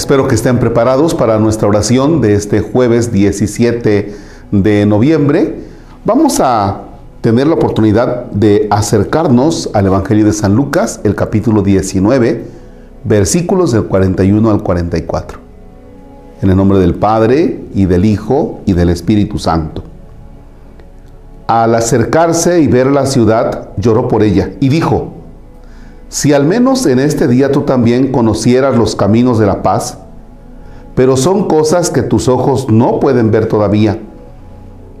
Espero que estén preparados para nuestra oración de este jueves 17 de noviembre. Vamos a tener la oportunidad de acercarnos al Evangelio de San Lucas, el capítulo 19, versículos del 41 al 44. En el nombre del Padre y del Hijo y del Espíritu Santo. Al acercarse y ver la ciudad, lloró por ella y dijo, si al menos en este día tú también conocieras los caminos de la paz, pero son cosas que tus ojos no pueden ver todavía.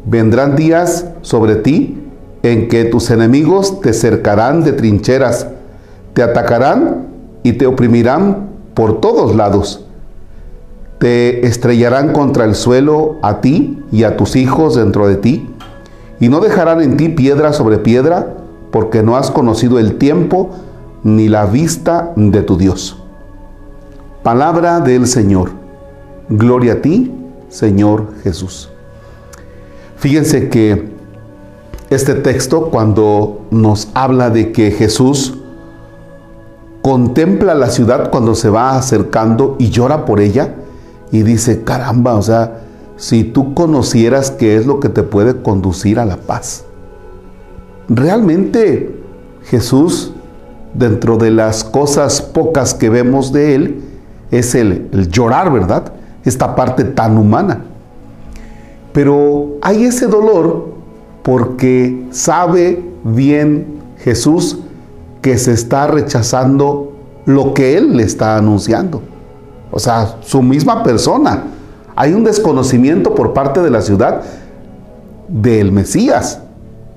Vendrán días sobre ti en que tus enemigos te cercarán de trincheras, te atacarán y te oprimirán por todos lados. Te estrellarán contra el suelo a ti y a tus hijos dentro de ti, y no dejarán en ti piedra sobre piedra, porque no has conocido el tiempo ni la vista de tu Dios. Palabra del Señor. Gloria a ti, Señor Jesús. Fíjense que este texto cuando nos habla de que Jesús contempla la ciudad cuando se va acercando y llora por ella y dice, caramba, o sea, si tú conocieras qué es lo que te puede conducir a la paz. Realmente Jesús dentro de las cosas pocas que vemos de Él, es el, llorar, ¿verdad? Esta parte tan humana. Pero hay ese dolor porque sabe bien Jesús que se está rechazando lo que Él le está anunciando. O sea, su misma persona. Hay un desconocimiento por parte de la ciudad del Mesías.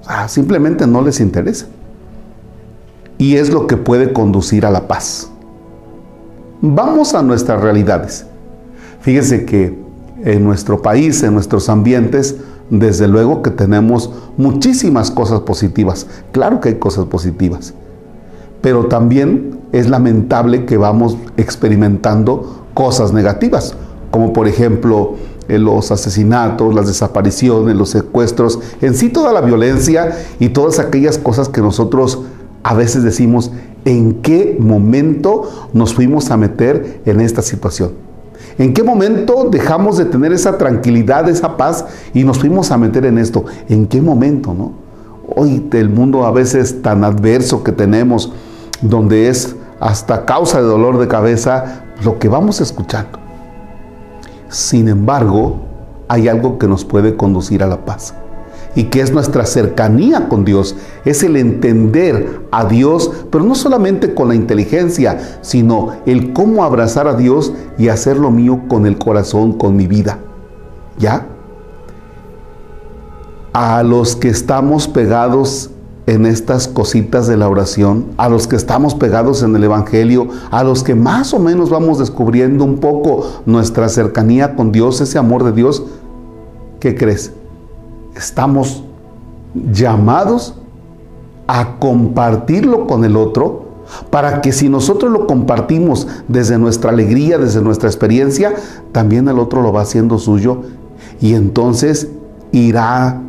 O sea, simplemente no les interesa y es lo que puede conducir a la paz. Vamos a nuestras realidades. Fíjese que en nuestro país, en nuestros ambientes, desde luego que tenemos muchísimas cosas positivas. Claro que hay cosas positivas. Pero también es lamentable que vamos experimentando cosas negativas, como por ejemplo eh, los asesinatos, las desapariciones, los secuestros, en sí toda la violencia y todas aquellas cosas que nosotros a veces decimos, ¿en qué momento nos fuimos a meter en esta situación? ¿En qué momento dejamos de tener esa tranquilidad, esa paz y nos fuimos a meter en esto? ¿En qué momento, no? Hoy el mundo a veces tan adverso que tenemos, donde es hasta causa de dolor de cabeza lo que vamos escuchando. Sin embargo, hay algo que nos puede conducir a la paz y que es nuestra cercanía con Dios, es el entender a Dios, pero no solamente con la inteligencia, sino el cómo abrazar a Dios y hacer lo mío con el corazón, con mi vida. ¿Ya? A los que estamos pegados en estas cositas de la oración, a los que estamos pegados en el Evangelio, a los que más o menos vamos descubriendo un poco nuestra cercanía con Dios, ese amor de Dios, ¿qué crees? Estamos llamados a compartirlo con el otro para que si nosotros lo compartimos desde nuestra alegría, desde nuestra experiencia, también el otro lo va haciendo suyo y entonces irá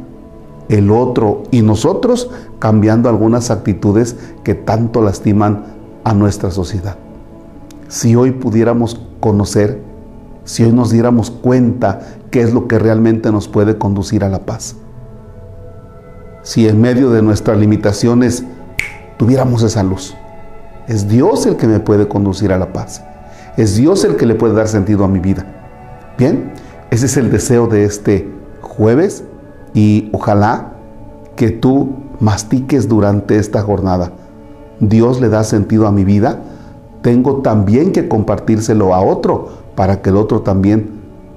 el otro y nosotros cambiando algunas actitudes que tanto lastiman a nuestra sociedad. Si hoy pudiéramos conocer, si hoy nos diéramos cuenta qué es lo que realmente nos puede conducir a la paz. Si en medio de nuestras limitaciones tuviéramos esa luz. Es Dios el que me puede conducir a la paz. Es Dios el que le puede dar sentido a mi vida. Bien, ese es el deseo de este jueves y ojalá que tú mastiques durante esta jornada. Dios le da sentido a mi vida. Tengo también que compartírselo a otro para que el otro también